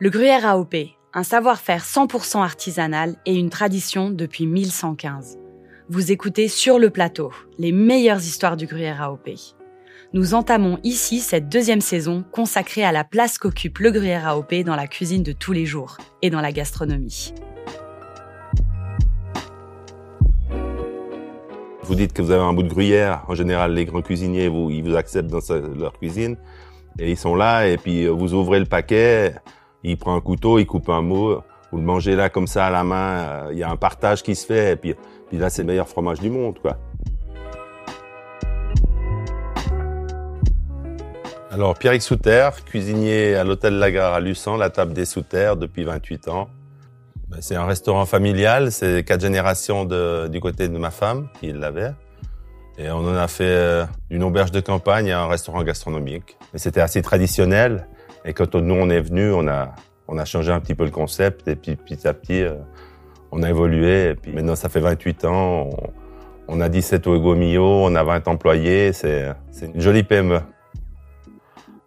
Le gruyère AOP, un savoir-faire 100% artisanal et une tradition depuis 1115. Vous écoutez Sur le plateau, les meilleures histoires du gruyère AOP. Nous entamons ici cette deuxième saison consacrée à la place qu'occupe le gruyère AOP dans la cuisine de tous les jours et dans la gastronomie. Vous dites que vous avez un bout de gruyère. En général, les grands cuisiniers, vous, ils vous acceptent dans leur cuisine. Et ils sont là, et puis vous ouvrez le paquet, il prend un couteau, il coupe un mot, vous le mangez là comme ça à la main, euh, il y a un partage qui se fait, et puis, là, c'est le meilleur fromage du monde, quoi. Alors, Pierre Souter, cuisinier à l'hôtel Lagare à Luçon, la table des Souter depuis 28 ans. Ben, c'est un restaurant familial, c'est quatre générations de, du côté de ma femme qui l'avait. Et on en a fait euh, une auberge de campagne à un restaurant gastronomique. Mais c'était assez traditionnel. Et quand nous on est venu, on a on a changé un petit peu le concept et puis petit à petit euh, on a évolué. Et puis maintenant ça fait 28 ans. On, a 17 au Ego Mio, on a 20 employés. C'est une jolie PME.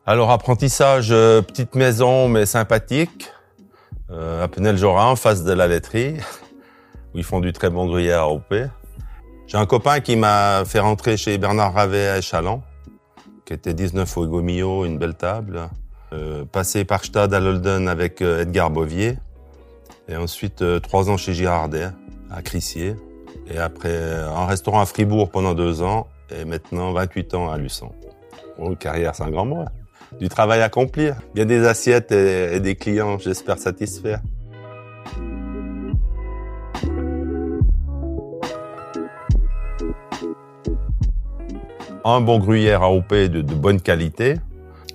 Alors apprentissage, euh, petite maison mais sympathique euh, à Penel-Jorat, en face de la laiterie, où ils font du très bon gruyère à OP. J'ai un copain qui m'a fait rentrer chez Bernard Ravet à Échalon, qui était 19 au Gomio, une belle table. Euh, passé par Stade à Lolden avec euh, Edgar Bovier. Et ensuite, euh, trois ans chez Girardet, à Crissier. Et après, un restaurant à Fribourg pendant deux ans. Et maintenant, 28 ans à Luçon. Oh, carrière, c'est un grand mot. Hein du travail à accomplir. Bien des assiettes et, des clients, j'espère, satisfaire. Un bon gruyère AOP de, de bonne qualité.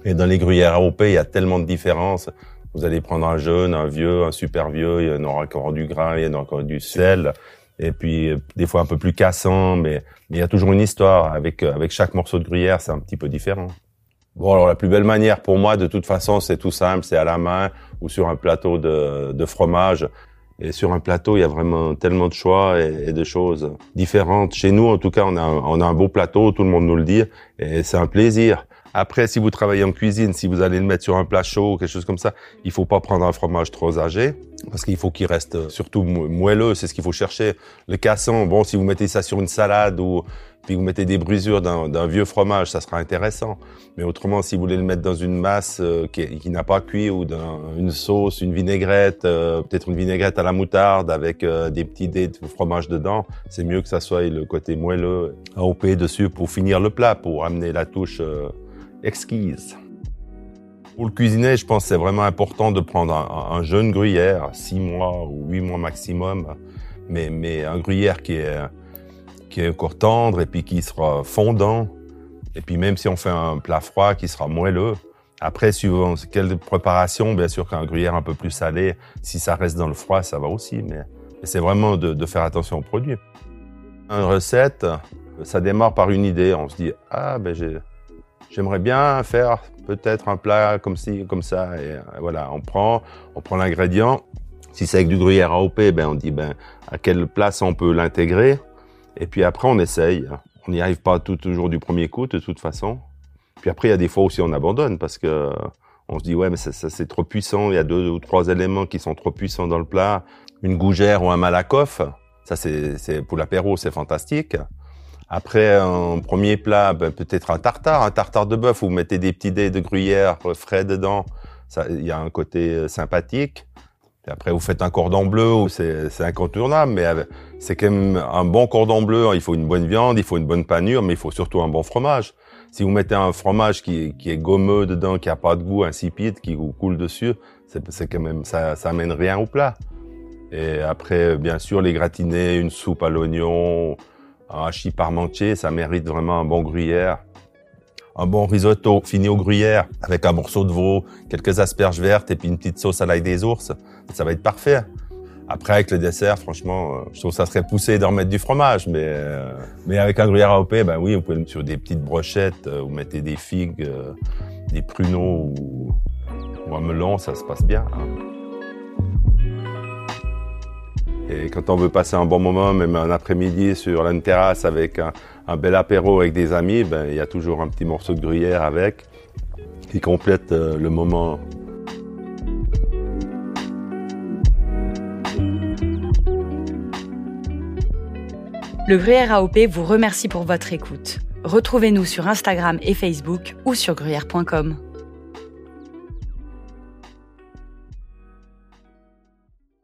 Et dans les gruyères AOP, il y a tellement de différences. Vous allez prendre un jeune, un vieux, un super vieux, il y en aura encore du gras, il y en aura encore du sel. Et puis, des fois un peu plus cassant, mais, il y a toujours une histoire. Avec, avec chaque morceau de gruyère, c'est un petit peu différent. Bon, alors la plus belle manière pour moi, de toute façon, c'est tout simple, c'est à la main ou sur un plateau de, de, fromage. Et sur un plateau, il y a vraiment tellement de choix et, et, de choses différentes. Chez nous, en tout cas, on a, on a un beau plateau, tout le monde nous le dit, et c'est un plaisir. Après, si vous travaillez en cuisine, si vous allez le mettre sur un plat chaud ou quelque chose comme ça, il faut pas prendre un fromage trop âgé parce qu'il faut qu'il reste surtout moelleux. C'est ce qu'il faut chercher. Le casson, bon, si vous mettez ça sur une salade ou puis vous mettez des brisures d'un vieux fromage, ça sera intéressant. Mais autrement, si vous voulez le mettre dans une masse euh, qui, n'a pas cuit ou dans une sauce, une vinaigrette, euh, peut-être une vinaigrette à la moutarde avec euh, des petits dés de fromage dedans, c'est mieux que ça soit le côté moelleux AOP dessus pour finir le plat, pour amener la touche exquise. Pour le cuisiner, je pense que c'est vraiment important de prendre un, jeune gruyère, 6 mois ou 8 mois maximum, mais, mais un gruyère qui est qui est encore tendre et puis qui sera fondant. Et puis même si on fait un plat froid, qui sera moelleux. Après, suivant quelle préparation, bien sûr qu'un gruyère un peu plus salé, si ça reste dans le froid, ça va aussi. Mais, c'est vraiment de, de, faire attention aux produits. Une recette, ça démarre par une idée. On se dit, ah ben j'aimerais bien faire peut-être un plat comme ci, comme ça. Et voilà, on prend, on prend l'ingrédient. Si c'est avec du gruyère AOP, ben on dit ben à quelle place on peut l'intégrer. Et puis après, on essaye. On n'y arrive pas toujours du premier coup, de toute façon. Puis après, il y a des fois aussi on abandonne parce que on se dit ouais, mais ça, ça c'est trop puissant. Il y a deux ou trois éléments qui sont trop puissants dans le plat. Une gougère ou un malakoff, ça c'est pour l'apéro, c'est fantastique. Après, un premier plat, ben, peut-être un tartare, un tartare de bœuf où vous mettez des petits dés de gruyère frais dedans. Il y a un côté euh, sympathique. Après, vous faites un cordon bleu, c'est incontournable, mais c'est quand même un bon cordon bleu. Il faut une bonne viande, il faut une bonne panure, mais il faut surtout un bon fromage. Si vous mettez un fromage qui, est gommeux dedans, qui a pas de goût, insipide, qui vous coule dessus, c'est quand même ça, ça amène rien au plat. Et après, bien sûr, les gratinés, une soupe à l'oignon, hachis parmentier, ça mérite vraiment un bon gruyère un bon risotto fini au gruyère avec un morceau de veau, quelques asperges vertes et puis une petite sauce à l'ail des ours, ça va être parfait. Après, avec le dessert, franchement, euh, je trouve que ça serait poussé d'en mettre du fromage, mais euh, mais avec un gruyère AOP, ben oui, vous pouvez le mettre sur des petites brochettes, euh, vous mettez des figues, des pruneaux ou, un melon, ça se passe bien. Hein. Et quand on veut passer un bon moment, même un après-midi sur une terrasse avec un, un bel apéro avec des amis, ben, il y a toujours un petit morceau de gruyère avec qui complète euh, le moment Le Gruyère AOP vous remercie pour votre écoute. Retrouvez-nous sur Instagram et Facebook ou sur gruyère.com.